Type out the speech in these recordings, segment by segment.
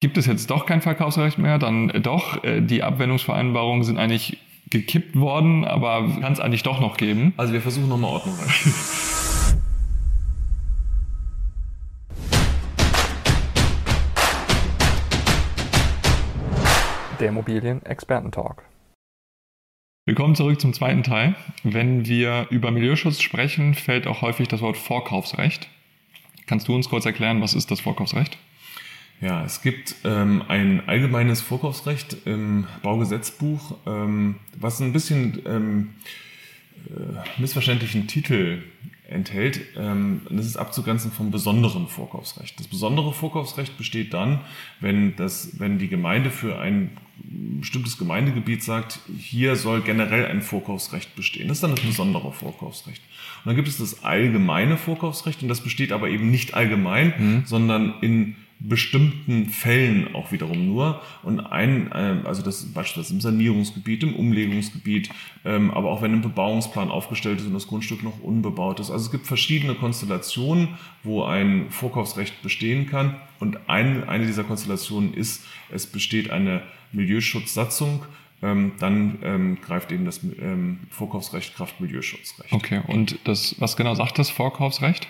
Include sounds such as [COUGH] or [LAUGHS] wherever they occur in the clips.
gibt es jetzt doch kein Verkaufsrecht mehr, dann doch, äh, die Abwendungsvereinbarungen sind eigentlich gekippt worden, aber kann es eigentlich doch noch geben. Also wir versuchen nochmal Ordnung rein. Der Immobilien-Experten-Talk. Willkommen zurück zum zweiten Teil. Wenn wir über Milieuschutz sprechen, fällt auch häufig das Wort Vorkaufsrecht. Kannst du uns kurz erklären, was ist das Vorkaufsrecht? Ja, es gibt ähm, ein allgemeines Vorkaufsrecht im Baugesetzbuch, ähm, was ein bisschen ähm, äh, missverständlichen Titel enthält. Ähm, das ist abzugrenzen vom besonderen Vorkaufsrecht. Das besondere Vorkaufsrecht besteht dann, wenn, das, wenn die Gemeinde für ein bestimmtes Gemeindegebiet sagt, hier soll generell ein Vorkaufsrecht bestehen. Das ist dann das besondere Vorkaufsrecht. Und dann gibt es das allgemeine Vorkaufsrecht und das besteht aber eben nicht allgemein, mhm. sondern in bestimmten Fällen auch wiederum nur. Und ein, ähm, also das beispielsweise im Sanierungsgebiet, im Umlegungsgebiet, ähm, aber auch wenn ein Bebauungsplan aufgestellt ist und das Grundstück noch unbebaut ist. Also es gibt verschiedene Konstellationen, wo ein Vorkaufsrecht bestehen kann. Und ein, eine dieser Konstellationen ist, es besteht eine Milieuschutzsatzung, ähm, dann ähm, greift eben das ähm, Vorkaufsrecht Kraft. Okay, und das, was genau sagt das Vorkaufsrecht?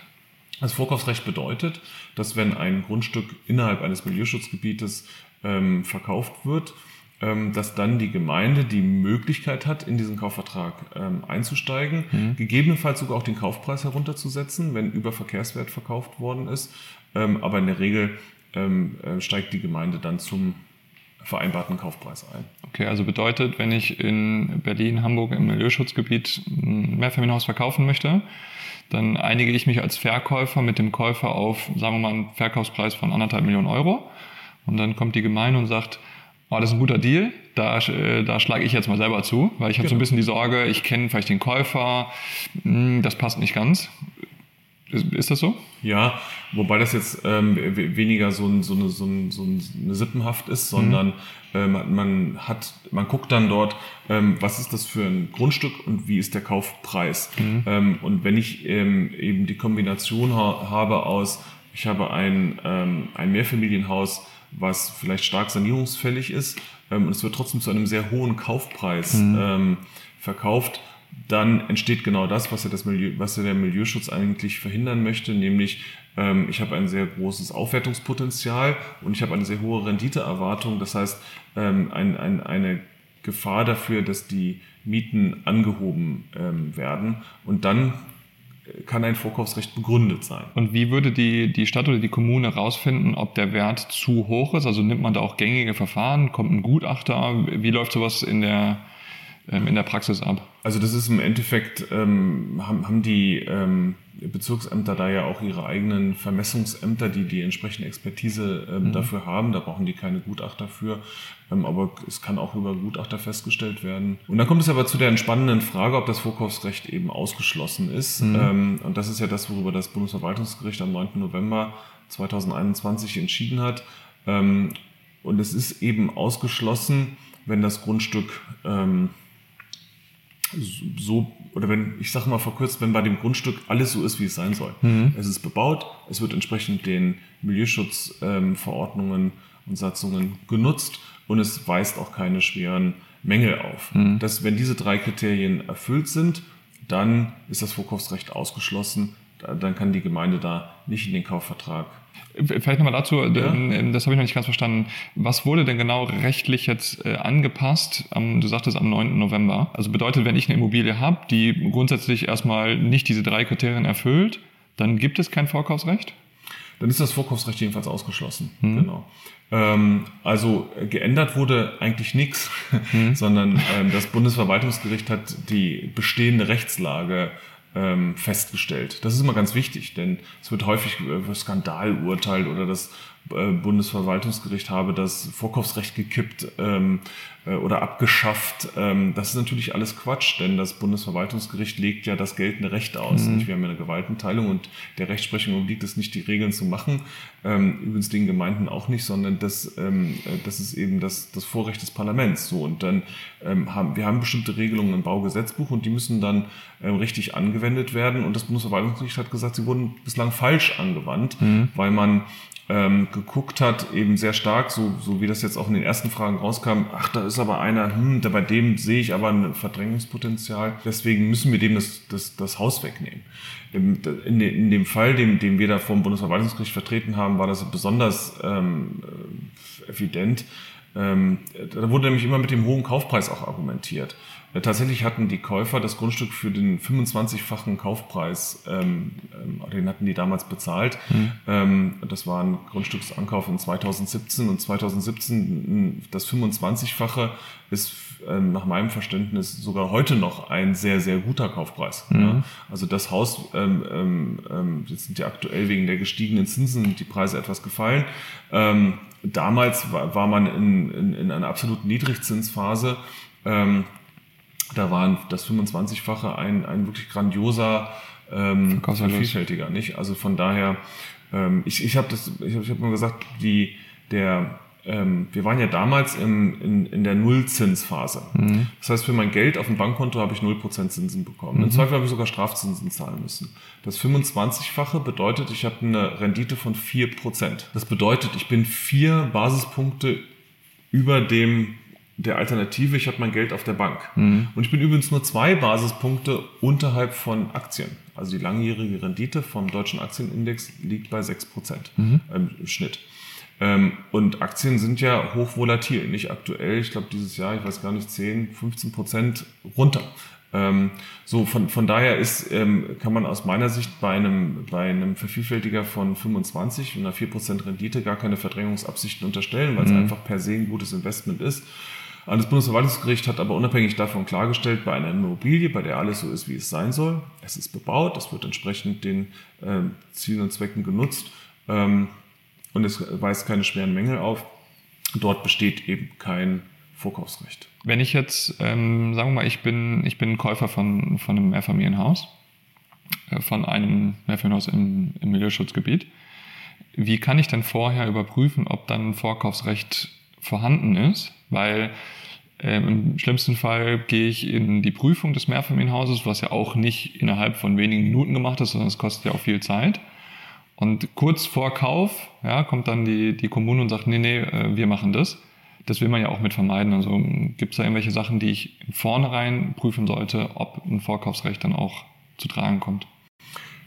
Das Vorkaufsrecht bedeutet, dass wenn ein Grundstück innerhalb eines Milieuschutzgebietes ähm, verkauft wird, ähm, dass dann die Gemeinde die Möglichkeit hat, in diesen Kaufvertrag ähm, einzusteigen, mhm. gegebenenfalls sogar auch den Kaufpreis herunterzusetzen, wenn über Verkehrswert verkauft worden ist. Ähm, aber in der Regel ähm, äh, steigt die Gemeinde dann zum vereinbarten Kaufpreis ein. Okay, also bedeutet, wenn ich in Berlin, Hamburg im Milieuschutzgebiet ein Mehrfamilienhaus verkaufen möchte, dann einige ich mich als Verkäufer mit dem Käufer auf, sagen wir mal, einen Verkaufspreis von anderthalb Millionen Euro. Und dann kommt die Gemeinde und sagt, oh, das ist ein guter Deal, da, äh, da schlage ich jetzt mal selber zu, weil ich habe genau. so ein genau. bisschen die Sorge, ich kenne vielleicht den Käufer, hm, das passt nicht ganz. Ist das so? Ja, wobei das jetzt ähm, weniger so, ein, so, eine, so, ein, so eine Sippenhaft ist, sondern mhm. ähm, man hat, man guckt dann dort, ähm, was ist das für ein Grundstück und wie ist der Kaufpreis. Mhm. Ähm, und wenn ich ähm, eben die Kombination ha habe aus, ich habe ein, ähm, ein Mehrfamilienhaus, was vielleicht stark sanierungsfällig ist ähm, und es wird trotzdem zu einem sehr hohen Kaufpreis mhm. ähm, verkauft, dann entsteht genau das, was ja, das Milieu, was ja der Milieuschutz eigentlich verhindern möchte, nämlich ähm, ich habe ein sehr großes Aufwertungspotenzial und ich habe eine sehr hohe Renditeerwartung. Das heißt, ähm, ein, ein, eine Gefahr dafür, dass die Mieten angehoben ähm, werden. Und dann kann ein Vorkaufsrecht begründet sein. Und wie würde die, die Stadt oder die Kommune herausfinden, ob der Wert zu hoch ist? Also nimmt man da auch gängige Verfahren? Kommt ein Gutachter? Wie läuft sowas in der, ähm, in der Praxis ab? Also das ist im Endeffekt, ähm, haben, haben die ähm, Bezirksämter da ja auch ihre eigenen Vermessungsämter, die die entsprechende Expertise ähm, mhm. dafür haben. Da brauchen die keine Gutachter für, ähm, aber es kann auch über Gutachter festgestellt werden. Und dann kommt es aber zu der entspannenden Frage, ob das Vorkaufsrecht eben ausgeschlossen ist. Mhm. Ähm, und das ist ja das, worüber das Bundesverwaltungsgericht am 9. November 2021 entschieden hat. Ähm, und es ist eben ausgeschlossen, wenn das Grundstück ähm, so, oder wenn, ich sage mal verkürzt, wenn bei dem Grundstück alles so ist, wie es sein soll. Mhm. Es ist bebaut, es wird entsprechend den Milieuschutzverordnungen ähm, und Satzungen genutzt und es weist auch keine schweren Mängel auf. Mhm. Dass, wenn diese drei Kriterien erfüllt sind, dann ist das Vorkaufsrecht ausgeschlossen, dann kann die Gemeinde da nicht in den Kaufvertrag Vielleicht nochmal dazu, ja. das habe ich noch nicht ganz verstanden. Was wurde denn genau rechtlich jetzt äh, angepasst? Am, du sagtest am 9. November. Also bedeutet, wenn ich eine Immobilie habe, die grundsätzlich erstmal nicht diese drei Kriterien erfüllt, dann gibt es kein Vorkaufsrecht? Dann ist das Vorkaufsrecht jedenfalls ausgeschlossen. Mhm. Genau. Ähm, also äh, geändert wurde eigentlich nichts, mhm. [LAUGHS] sondern ähm, das Bundesverwaltungsgericht hat die bestehende Rechtslage ähm, festgestellt. Das ist immer ganz wichtig, denn es wird häufig für Skandal urteilt oder das äh, Bundesverwaltungsgericht habe das Vorkaufsrecht gekippt ähm, äh, oder abgeschafft. Ähm, das ist natürlich alles Quatsch, denn das Bundesverwaltungsgericht legt ja das geltende Recht aus. Mhm. Wir haben ja eine Gewaltenteilung und der Rechtsprechung obliegt es nicht, die Regeln zu machen. Ähm, übrigens den Gemeinden auch nicht, sondern das, ähm, äh, das ist eben das, das Vorrecht des Parlaments. So und dann ähm, haben wir haben bestimmte Regelungen im Baugesetzbuch und die müssen dann ähm, richtig angewendet werden. Und das Bundesverwaltungsgericht hat gesagt, sie wurden bislang falsch angewandt, mhm. weil man ähm, geguckt hat, eben sehr stark, so, so wie das jetzt auch in den ersten Fragen rauskam, ach, da ist aber einer, hm, bei dem sehe ich aber ein Verdrängungspotenzial, deswegen müssen wir dem das, das, das Haus wegnehmen. In, in, in dem Fall, den, den wir da vom Bundesverwaltungsgericht vertreten haben, war das besonders ähm, äh, evident. Ähm, da wurde nämlich immer mit dem hohen Kaufpreis auch argumentiert. Ja, tatsächlich hatten die Käufer das Grundstück für den 25-fachen Kaufpreis, ähm, ähm, den hatten die damals bezahlt. Mhm. Das war ein Grundstücksankauf in 2017 und 2017 das 25-fache ist nach meinem Verständnis sogar heute noch ein sehr, sehr guter Kaufpreis. Mhm. Ja. Also das Haus, ähm, ähm, jetzt sind ja aktuell wegen der gestiegenen Zinsen die Preise etwas gefallen. Ähm, damals war, war man in, in, in einer absoluten Niedrigzinsphase. Ähm, da waren das 25-fache ein, ein wirklich grandioser ähm, Vielfältiger, nicht? Also von daher, ähm, ich, ich habe das, ich habe ich hab mal gesagt, die, der, ähm, wir waren ja damals in, in, in der Nullzinsphase. Mhm. Das heißt, für mein Geld auf dem Bankkonto habe ich 0% Zinsen bekommen. Mhm. Im Zweifel habe ich sogar Strafzinsen zahlen müssen. Das 25-fache bedeutet, ich habe eine Rendite von 4%. Das bedeutet, ich bin vier Basispunkte über dem der Alternative, ich habe mein Geld auf der Bank. Mhm. Und ich bin übrigens nur zwei Basispunkte unterhalb von Aktien. Also die langjährige Rendite vom deutschen Aktienindex liegt bei 6% mhm. im Schnitt. Ähm, und Aktien sind ja hochvolatil, nicht aktuell. Ich glaube, dieses Jahr, ich weiß gar nicht, 10, 15 Prozent runter. Ähm, so von, von daher ist, ähm, kann man aus meiner Sicht bei einem, bei einem Vervielfältiger von 25 und einer 4% Rendite gar keine Verdrängungsabsichten unterstellen, weil mhm. es einfach per se ein gutes Investment ist. Das Bundesverwaltungsgericht hat aber unabhängig davon klargestellt, bei einer Immobilie, bei der alles so ist, wie es sein soll, es ist bebaut, es wird entsprechend den äh, Zielen und Zwecken genutzt ähm, und es weist keine schweren Mängel auf. Dort besteht eben kein Vorkaufsrecht. Wenn ich jetzt, ähm, sagen wir mal, ich bin, ich bin Käufer von, von einem Mehrfamilienhaus, äh, von einem Mehrfamilienhaus im, im Milieuschutzgebiet, wie kann ich denn vorher überprüfen, ob dann ein Vorkaufsrecht vorhanden ist? Weil ähm, Im schlimmsten Fall gehe ich in die Prüfung des Mehrfamilienhauses, was ja auch nicht innerhalb von wenigen Minuten gemacht ist, sondern es kostet ja auch viel Zeit. Und kurz vor Kauf ja, kommt dann die, die Kommune und sagt, nee, nee, äh, wir machen das. Das will man ja auch mit vermeiden. Also gibt es da irgendwelche Sachen, die ich vornherein prüfen sollte, ob ein Vorkaufsrecht dann auch zu tragen kommt?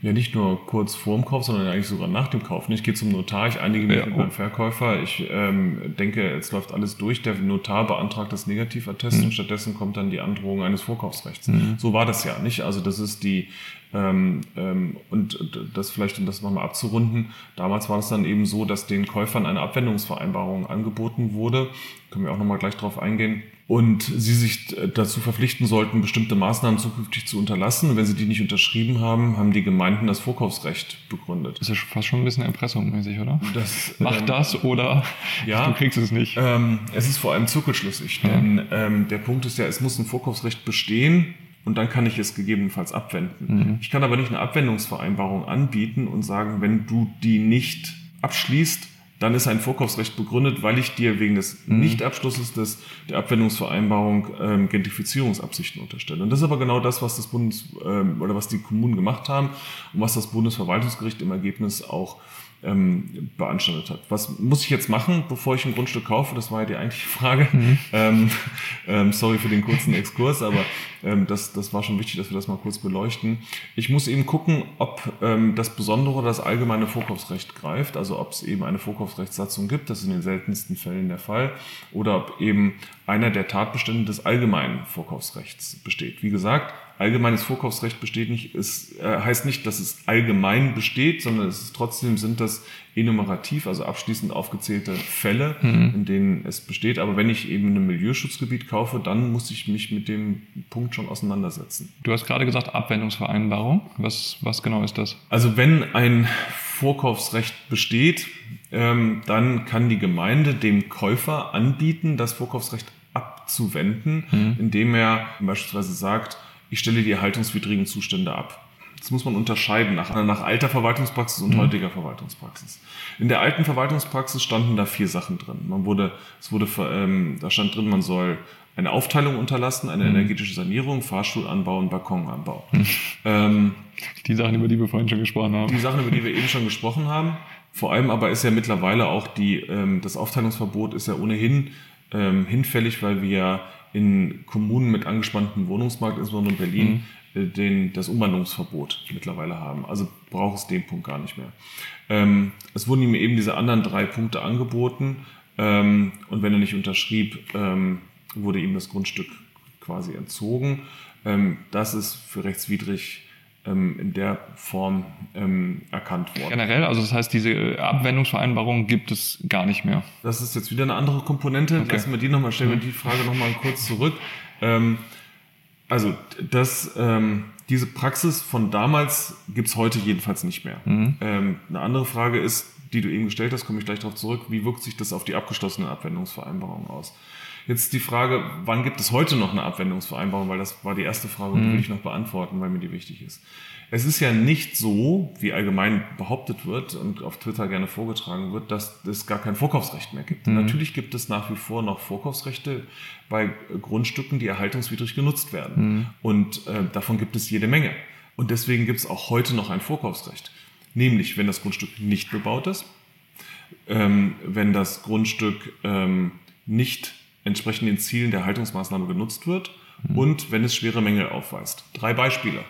Ja, nicht nur kurz vor dem Kauf, sondern eigentlich sogar nach dem Kauf. Ich gehe zum Notar, ich einige mich ja, mit meinem Verkäufer. Ich ähm, denke, jetzt läuft alles durch. Der Notar beantragt das Negativattest mhm. und stattdessen kommt dann die Androhung eines Vorkaufsrechts. Mhm. So war das ja nicht. Also das ist die ähm, ähm, und das vielleicht, um das nochmal abzurunden, damals war es dann eben so, dass den Käufern eine Abwendungsvereinbarung angeboten wurde. Können wir auch nochmal gleich drauf eingehen und sie sich dazu verpflichten sollten, bestimmte Maßnahmen zukünftig zu unterlassen. Und wenn sie die nicht unterschrieben haben, haben die Gemeinden das Vorkaufsrecht begründet. Das ist ja fast schon ein bisschen erpressungsmäßig, oder? Das, Mach ähm, das oder [LAUGHS] ja, du kriegst es nicht. Ähm, es ist vor allem zirkelschlüssig, ja. denn ähm, der Punkt ist ja, es muss ein Vorkaufsrecht bestehen und dann kann ich es gegebenenfalls abwenden. Mhm. Ich kann aber nicht eine Abwendungsvereinbarung anbieten und sagen, wenn du die nicht abschließt, dann ist ein Vorkaufsrecht begründet, weil ich dir wegen des mhm. Nichtabschlusses des, der Abwendungsvereinbarung ähm, Gentrifizierungsabsichten unterstelle. Und das ist aber genau das, was das Bundes ähm, oder was die Kommunen gemacht haben und was das Bundesverwaltungsgericht im Ergebnis auch ähm, beanstandet hat. Was muss ich jetzt machen, bevor ich ein Grundstück kaufe? Das war ja die eigentliche Frage. Mhm. Ähm, ähm, sorry für den kurzen Exkurs, aber ähm, das, das war schon wichtig, dass wir das mal kurz beleuchten. Ich muss eben gucken, ob ähm, das Besondere oder das allgemeine Vorkaufsrecht greift, also ob es eben eine Vorkaufsrechtssatzung gibt, das ist in den seltensten Fällen der Fall, oder ob eben einer der Tatbestände des allgemeinen Vorkaufsrechts besteht. Wie gesagt, allgemeines Vorkaufsrecht besteht nicht, es äh, heißt nicht, dass es allgemein besteht, sondern es ist trotzdem sind das enumerativ, also abschließend aufgezählte Fälle, mhm. in denen es besteht. Aber wenn ich eben ein Milieuschutzgebiet kaufe, dann muss ich mich mit dem Punkt schon auseinandersetzen. Du hast gerade gesagt Abwendungsvereinbarung. Was, was genau ist das? Also wenn ein Vorkaufsrecht besteht, ähm, dann kann die Gemeinde dem Käufer anbieten, das Vorkaufsrecht abzuwenden, mhm. indem er beispielsweise sagt, ich stelle die erhaltungswidrigen Zustände ab. Das muss man unterscheiden nach, nach alter Verwaltungspraxis und mhm. heutiger Verwaltungspraxis. In der alten Verwaltungspraxis standen da vier Sachen drin. Man wurde, es wurde, ähm, da stand drin, man soll eine Aufteilung unterlassen, eine mhm. energetische Sanierung, Fahrstuhlanbau und Balkonanbau. Mhm. Ähm, die Sachen, über die wir vorhin schon gesprochen haben. Die Sachen, über die wir eben schon gesprochen haben. Vor allem aber ist ja mittlerweile auch die, ähm, das Aufteilungsverbot ist ja ohnehin ähm, hinfällig, weil wir ja in Kommunen mit angespanntem Wohnungsmarkt, insbesondere in Berlin, mhm. äh, den, das Umwandlungsverbot mittlerweile haben. Also braucht es den Punkt gar nicht mehr. Ähm, es wurden ihm eben diese anderen drei Punkte angeboten ähm, und wenn er nicht unterschrieb, ähm, wurde ihm das Grundstück quasi entzogen. Ähm, das ist für rechtswidrig in der Form ähm, erkannt worden. Generell, also das heißt, diese Abwendungsvereinbarung gibt es gar nicht mehr. Das ist jetzt wieder eine andere Komponente. Okay. Lassen wir die nochmal, stellen wir mhm. die Frage nochmal kurz zurück. Ähm, also das, ähm, diese Praxis von damals gibt es heute jedenfalls nicht mehr. Mhm. Ähm, eine andere Frage ist, die du eben gestellt hast, komme ich gleich darauf zurück, wie wirkt sich das auf die abgeschlossene Abwendungsvereinbarung aus? Jetzt die Frage, wann gibt es heute noch eine Abwendungsvereinbarung? Weil das war die erste Frage, die mhm. will ich noch beantworten, weil mir die wichtig ist. Es ist ja nicht so, wie allgemein behauptet wird und auf Twitter gerne vorgetragen wird, dass es gar kein Vorkaufsrecht mehr gibt. Mhm. Natürlich gibt es nach wie vor noch Vorkaufsrechte bei Grundstücken, die erhaltungswidrig genutzt werden. Mhm. Und äh, davon gibt es jede Menge. Und deswegen gibt es auch heute noch ein Vorkaufsrecht. Nämlich, wenn das Grundstück nicht bebaut ist, ähm, wenn das Grundstück ähm, nicht entsprechend den Zielen der Haltungsmaßnahme genutzt wird mhm. und wenn es schwere Mängel aufweist. Drei Beispiele.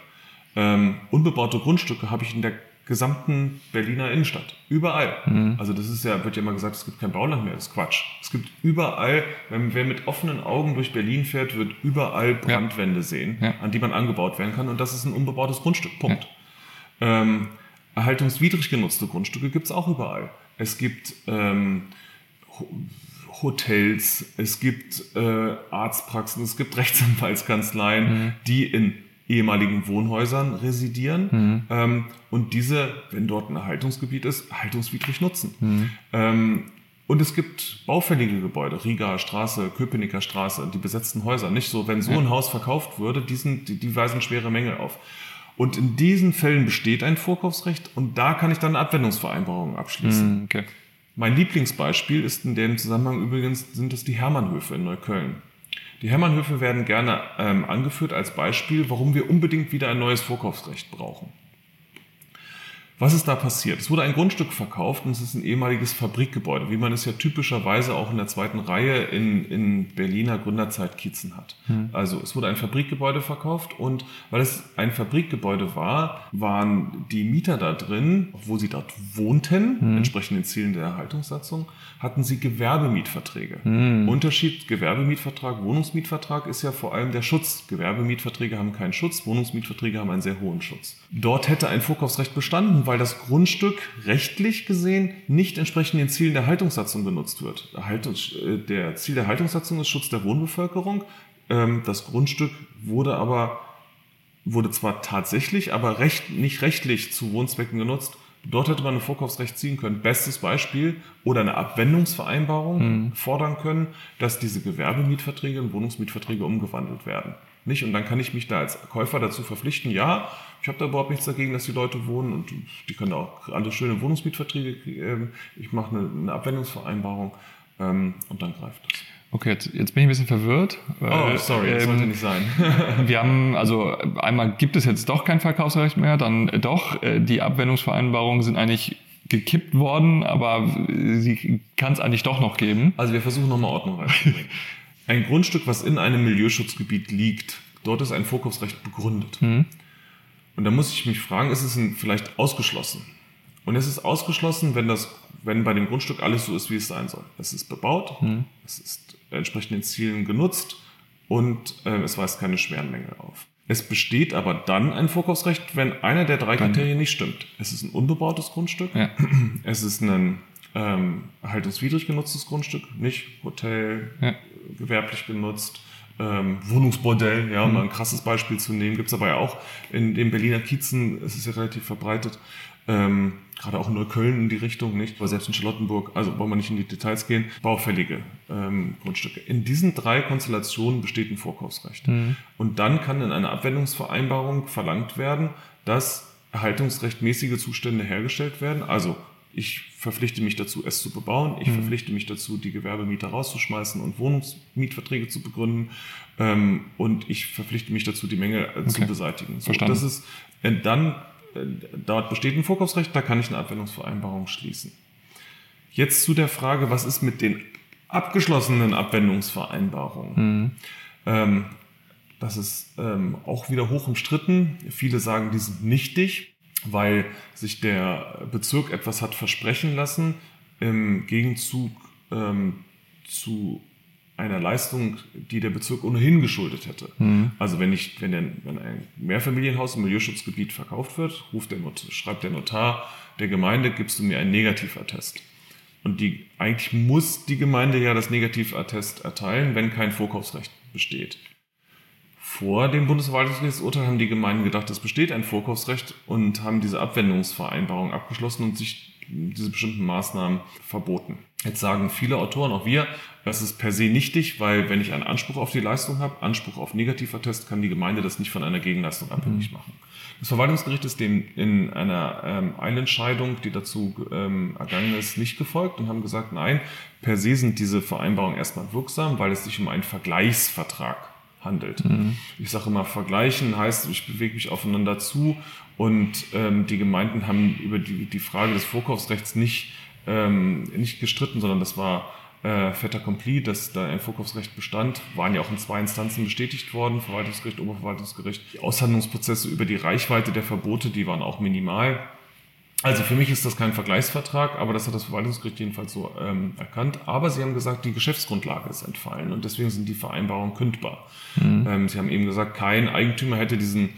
Ähm, unbebaute Grundstücke habe ich in der gesamten Berliner Innenstadt. Überall. Mhm. Also das ist ja, wird ja immer gesagt, es gibt kein Bauland mehr. Das ist Quatsch. Es gibt überall, wenn wer mit offenen Augen durch Berlin fährt, wird überall Brandwände ja. sehen, ja. an die man angebaut werden kann. Und das ist ein unbebautes Grundstück. Punkt. Ja. Ähm, erhaltungswidrig genutzte Grundstücke gibt es auch überall. Es gibt ähm, Hotels, es gibt äh, Arztpraxen, es gibt [LAUGHS] Rechtsanwaltskanzleien, mhm. die in ehemaligen Wohnhäusern residieren mhm. ähm, und diese, wenn dort ein Erhaltungsgebiet ist, haltungswidrig nutzen. Mhm. Ähm, und es gibt baufällige Gebäude, Riga Straße, Köpenicker Straße, die besetzten Häuser. Nicht so, wenn so ein Haus verkauft würde, die, sind, die, die weisen schwere Mängel auf. Und in diesen Fällen besteht ein Vorkaufsrecht und da kann ich dann eine Abwendungsvereinbarung abschließen. Mhm, okay. Mein Lieblingsbeispiel ist in dem Zusammenhang übrigens, sind es die Hermannhöfe in Neukölln. Die Hermannhöfe werden gerne ähm, angeführt als Beispiel, warum wir unbedingt wieder ein neues Vorkaufsrecht brauchen. Was ist da passiert? Es wurde ein Grundstück verkauft und es ist ein ehemaliges Fabrikgebäude, wie man es ja typischerweise auch in der zweiten Reihe in, in Berliner Gründerzeitkiezen hat. Hm. Also es wurde ein Fabrikgebäude verkauft und weil es ein Fabrikgebäude war, waren die Mieter da drin, obwohl sie dort wohnten, hm. entsprechend den Zielen der Erhaltungssatzung, hatten sie Gewerbemietverträge. Hm. Unterschied Gewerbemietvertrag, Wohnungsmietvertrag ist ja vor allem der Schutz. Gewerbemietverträge haben keinen Schutz, Wohnungsmietverträge haben einen sehr hohen Schutz. Dort hätte ein Vorkaufsrecht bestanden, weil das Grundstück rechtlich gesehen nicht entsprechend den Zielen der Haltungssatzung genutzt wird. Äh, der Ziel der Haltungssatzung ist Schutz der Wohnbevölkerung. Ähm, das Grundstück wurde aber wurde zwar tatsächlich, aber recht, nicht rechtlich zu Wohnzwecken genutzt Dort hätte man ein Vorkaufsrecht ziehen können. Bestes Beispiel oder eine Abwendungsvereinbarung mhm. fordern können, dass diese Gewerbemietverträge in Wohnungsmietverträge umgewandelt werden. Nicht? Und dann kann ich mich da als Käufer dazu verpflichten, ja, ich habe da überhaupt nichts dagegen, dass die Leute wohnen und die können auch alle schöne Wohnungsmietverträge, äh, ich mache eine, eine Abwendungsvereinbarung ähm, und dann greift das. Okay, jetzt, jetzt bin ich ein bisschen verwirrt. oh, sorry, das ähm, sollte nicht sein. wir haben, also einmal gibt es jetzt doch kein Verkaufsrecht mehr, dann doch, äh, die Abwendungsvereinbarungen sind eigentlich gekippt worden, aber sie kann es eigentlich doch noch geben. Also wir versuchen nochmal Ordnung reinzubringen. [LAUGHS] ein Grundstück, was in einem Milieuschutzgebiet liegt, dort ist ein Vorkaufsrecht begründet. Mhm. Und da muss ich mich fragen, ist es vielleicht ausgeschlossen? Und es ist ausgeschlossen, wenn das, wenn bei dem Grundstück alles so ist, wie es sein soll. Es ist bebaut, mhm. es ist entsprechend den Zielen genutzt und äh, es weist keine schweren Mängel auf. Es besteht aber dann ein Vorkaufsrecht, wenn einer der drei Kriterien nicht stimmt. Es ist ein unbebautes Grundstück, ja. [CLEARS THROAT] es ist ein ähm, erhaltungswidrig genutztes Grundstück, nicht Hotel, ja. gewerblich genutzt, ähm, Wohnungsbordell, ja, um mhm. mal ein krasses Beispiel zu nehmen, gibt es aber ja auch in den Berliner Kiezen, es ist ja relativ verbreitet, ähm, gerade auch in Neukölln in die Richtung, nicht? Aber selbst in Charlottenburg, also wollen wir nicht in die Details gehen, baufällige ähm, Grundstücke. In diesen drei Konstellationen besteht ein Vorkaufsrecht. Mhm. Und dann kann in einer Abwendungsvereinbarung verlangt werden, dass erhaltungsrechtmäßige Zustände hergestellt werden. Also ich verpflichte mich dazu, es zu bebauen. Ich mhm. verpflichte mich dazu, die Gewerbemieter rauszuschmeißen und Wohnungsmietverträge zu begründen. Ähm, und ich verpflichte mich dazu, die Mängel äh, okay. zu beseitigen. So, das ist, äh, dann äh, dort besteht ein Vorkaufsrecht, da kann ich eine Abwendungsvereinbarung schließen. Jetzt zu der Frage, was ist mit den abgeschlossenen Abwendungsvereinbarungen? Mhm. Ähm, das ist ähm, auch wieder hoch umstritten. Viele sagen, die sind nichtig, weil sich der Bezirk etwas hat versprechen lassen im Gegenzug ähm, zu einer Leistung, die der Bezirk ohnehin geschuldet hätte. Mhm. Also wenn, ich, wenn, der, wenn ein Mehrfamilienhaus im Milieuschutzgebiet verkauft wird, ruft der Not, schreibt der Notar der Gemeinde, gibst du mir einen Negativattest. Und die, eigentlich muss die Gemeinde ja das Negativattest erteilen, wenn kein Vorkaufsrecht besteht. Vor dem Bundesverwaltungsgerichtsurteil haben die Gemeinden gedacht, es besteht ein Vorkaufsrecht und haben diese Abwendungsvereinbarung abgeschlossen und sich diese bestimmten Maßnahmen verboten. Jetzt sagen viele Autoren, auch wir, das ist per se nichtig, weil wenn ich einen Anspruch auf die Leistung habe, Anspruch auf Negativattest, kann die Gemeinde das nicht von einer Gegenleistung abhängig mhm. machen. Das Verwaltungsgericht ist dem in einer ähm, Eilentscheidung, die dazu ähm, ergangen ist, nicht gefolgt und haben gesagt, nein, per se sind diese Vereinbarungen erstmal wirksam, weil es sich um einen Vergleichsvertrag handelt. Mhm. Ich sage immer, vergleichen heißt, ich bewege mich aufeinander zu und ähm, die Gemeinden haben über die, die Frage des Vorkaufsrechts nicht, ähm, nicht gestritten, sondern das war äh, fait accompli, dass da ein Vorkaufsrecht bestand, waren ja auch in zwei Instanzen bestätigt worden, Verwaltungsgericht, Oberverwaltungsgericht. Die Aushandlungsprozesse über die Reichweite der Verbote, die waren auch minimal. Also für mich ist das kein Vergleichsvertrag, aber das hat das Verwaltungsgericht jedenfalls so ähm, erkannt. Aber sie haben gesagt, die Geschäftsgrundlage ist entfallen und deswegen sind die Vereinbarungen kündbar. Mhm. Ähm, sie haben eben gesagt, kein Eigentümer hätte diesen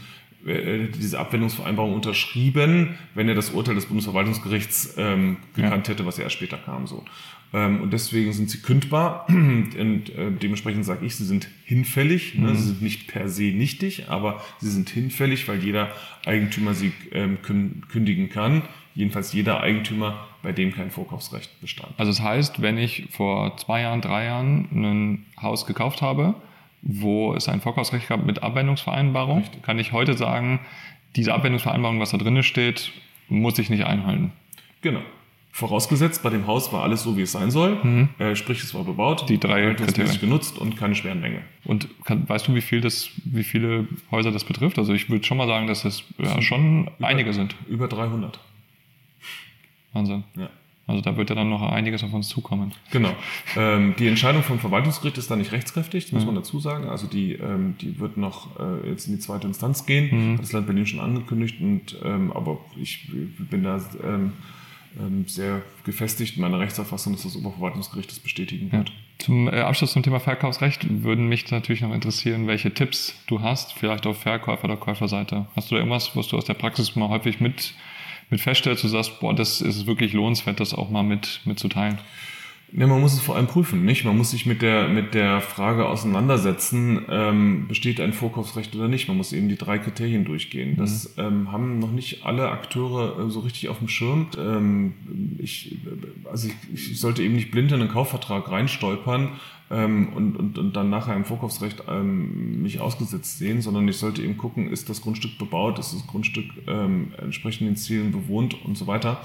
diese Abwendungsvereinbarung unterschrieben, wenn er das Urteil des Bundesverwaltungsgerichts ähm, gekannt ja. hätte, was ja erst später kam. So. Ähm, und deswegen sind sie kündbar [CLEARS THROAT] und äh, dementsprechend sage ich, sie sind hinfällig. Ne? Mhm. Sie sind nicht per se nichtig, aber sie sind hinfällig, weil jeder Eigentümer sie ähm, kündigen kann. Jedenfalls jeder Eigentümer, bei dem kein Vorkaufsrecht bestand. Also das heißt, wenn ich vor zwei Jahren, drei Jahren ein Haus gekauft habe, wo es ein Vorkaufsrecht gab mit Abwendungsvereinbarung, Richtig. kann ich heute sagen, diese Abwendungsvereinbarung, was da drin steht, muss ich nicht einhalten. Genau. Vorausgesetzt, bei dem Haus war alles so, wie es sein soll. Mhm. Äh, sprich, es war bebaut, die drei Kriterien genutzt und keine schweren Mängel. Und kann, weißt du, wie viel das, wie viele Häuser das betrifft? Also ich würde schon mal sagen, dass das ja, schon über, einige sind. Über 300. Wahnsinn. Ja. Also da wird ja dann noch einiges auf uns zukommen. Genau. Ähm, die Entscheidung vom Verwaltungsgericht ist da nicht rechtskräftig, das muss mhm. man dazu sagen. Also die, ähm, die wird noch äh, jetzt in die zweite Instanz gehen. Mhm. Hat das Land Berlin schon angekündigt. Und, ähm, aber ich bin da ähm, ähm, sehr gefestigt in meiner Rechtsauffassung, dass das Oberverwaltungsgericht das bestätigen wird. Ja. Zum äh, Abschluss zum Thema Verkaufsrecht würden mich natürlich noch interessieren, welche Tipps du hast, vielleicht auf Verkäufer- oder Käuferseite. Hast du da irgendwas, was du aus der Praxis mal häufig mit mit feststellst, du sagst, boah, das ist wirklich lohnenswert, das auch mal mit, mitzuteilen? Ja, man muss es vor allem prüfen, nicht? Man muss sich mit der, mit der Frage auseinandersetzen, ähm, besteht ein Vorkaufsrecht oder nicht. Man muss eben die drei Kriterien durchgehen. Das mhm. ähm, haben noch nicht alle Akteure äh, so richtig auf dem Schirm. Ähm, ich, also ich, ich sollte eben nicht blind in einen Kaufvertrag reinstolpern ähm, und, und, und dann nachher im Vorkaufsrecht ähm, mich ausgesetzt sehen, sondern ich sollte eben gucken, ist das Grundstück bebaut, ist das Grundstück ähm, entsprechend den Zielen bewohnt und so weiter.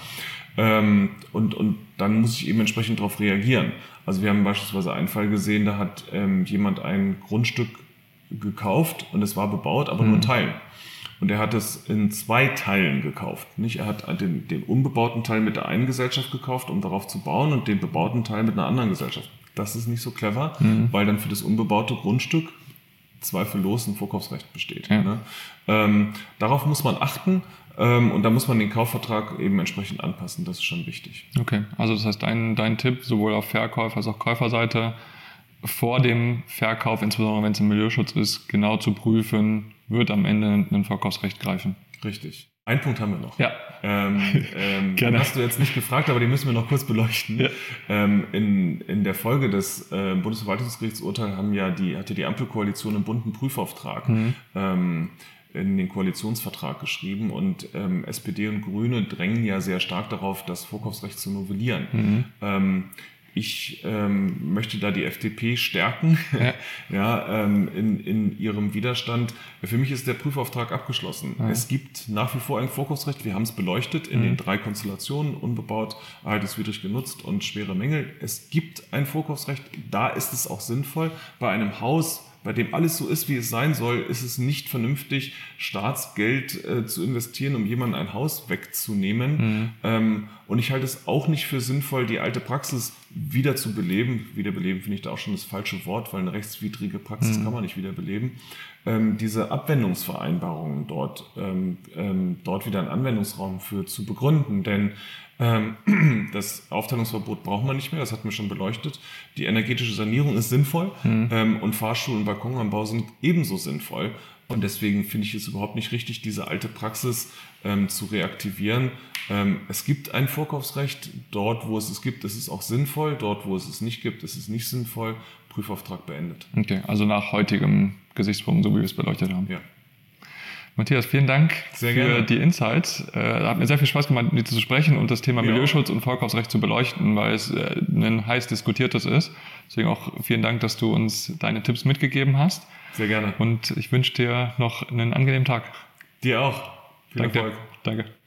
Ähm, und, und dann muss ich eben entsprechend darauf reagieren. Also wir haben beispielsweise einen Fall gesehen, da hat ähm, jemand ein Grundstück gekauft und es war bebaut, aber mhm. nur in Teilen. Und er hat es in zwei Teilen gekauft. Nicht? Er hat den, den unbebauten Teil mit der einen Gesellschaft gekauft, um darauf zu bauen, und den bebauten Teil mit einer anderen Gesellschaft. Das ist nicht so clever, mhm. weil dann für das unbebaute Grundstück zweifellos ein Vorkaufsrecht besteht. Ja. Ne? Ähm, darauf muss man achten. Ähm, und da muss man den Kaufvertrag eben entsprechend anpassen. Das ist schon wichtig. Okay, also das heißt, dein, dein Tipp sowohl auf Verkäufer- als auch Käuferseite vor dem Verkauf, insbesondere wenn es im Milieuschutz ist, genau zu prüfen, wird am Ende ein Verkaufsrecht greifen. Richtig. Ein Punkt haben wir noch. Ja. Ähm, ähm, [LAUGHS] Gerne. Den hast du jetzt nicht gefragt, aber den müssen wir noch kurz beleuchten. Ja. Ähm, in, in der Folge des äh, Bundesverwaltungsgerichtsurteils haben ja die, hatte die Ampelkoalition einen bunten Prüfauftrag. Mhm. Ähm, in den Koalitionsvertrag geschrieben und ähm, SPD und Grüne drängen ja sehr stark darauf, das Vorkaufsrecht zu novellieren. Mhm. Ich ähm, möchte da die FDP stärken ja. [LAUGHS] ja ähm, in, in ihrem Widerstand. Für mich ist der Prüfauftrag abgeschlossen. Ja. Es gibt nach wie vor ein Vorkaufsrecht. Wir haben es beleuchtet in mhm. den drei Konstellationen, unbebaut, erhaltungswidrig genutzt und schwere Mängel. Es gibt ein Vorkaufsrecht. Da ist es auch sinnvoll. Bei einem Haus bei dem alles so ist, wie es sein soll, ist es nicht vernünftig, Staatsgeld äh, zu investieren, um jemandem ein Haus wegzunehmen. Mhm. Ähm, und ich halte es auch nicht für sinnvoll, die alte Praxis wieder zu beleben. Wiederbeleben finde ich da auch schon das falsche Wort, weil eine rechtswidrige Praxis mhm. kann man nicht wiederbeleben. Ähm, diese Abwendungsvereinbarungen dort, ähm, ähm, dort wieder einen Anwendungsraum für zu begründen. Denn ähm, [CLEARS THROAT] das Aufteilungsverbot braucht man nicht mehr, das hat mir schon beleuchtet. Die energetische Sanierung ist sinnvoll mhm. und Fahrstuhl und Balkonanbau sind ebenso sinnvoll. Und deswegen finde ich es überhaupt nicht richtig, diese alte Praxis ähm, zu reaktivieren. Ähm, es gibt ein Vorkaufsrecht. Dort, wo es es gibt, ist es auch sinnvoll. Dort, wo es es nicht gibt, ist es nicht sinnvoll. Prüfauftrag beendet. Okay, also nach heutigem Gesichtspunkt, so wie wir es beleuchtet haben. Ja. Matthias, vielen Dank sehr für gerne. die Insights. Äh, hat mir sehr viel Spaß gemacht, mit dir zu sprechen und das Thema ja. Milieuschutz und Vorkaufsrecht zu beleuchten, weil es äh, ein heiß diskutiertes ist. Deswegen auch vielen Dank, dass du uns deine Tipps mitgegeben hast. Sehr gerne. Und ich wünsche dir noch einen angenehmen Tag. Dir auch. Viel Danke. Erfolg. Danke.